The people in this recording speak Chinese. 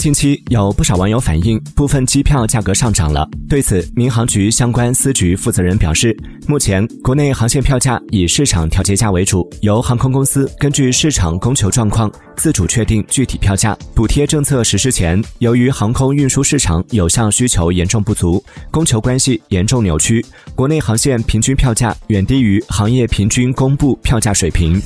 近期有不少网友反映部分机票价格上涨了对此民航局相关司局负责人表示目前国内航线票价以市场调节价为主由航空公司根据市场供求状况自主确定具体票价补贴政策实施前由于航空运输市场有效需求严重不足。供求关系严重扭曲国内航线平均票价远低于行业平均公布票价水平。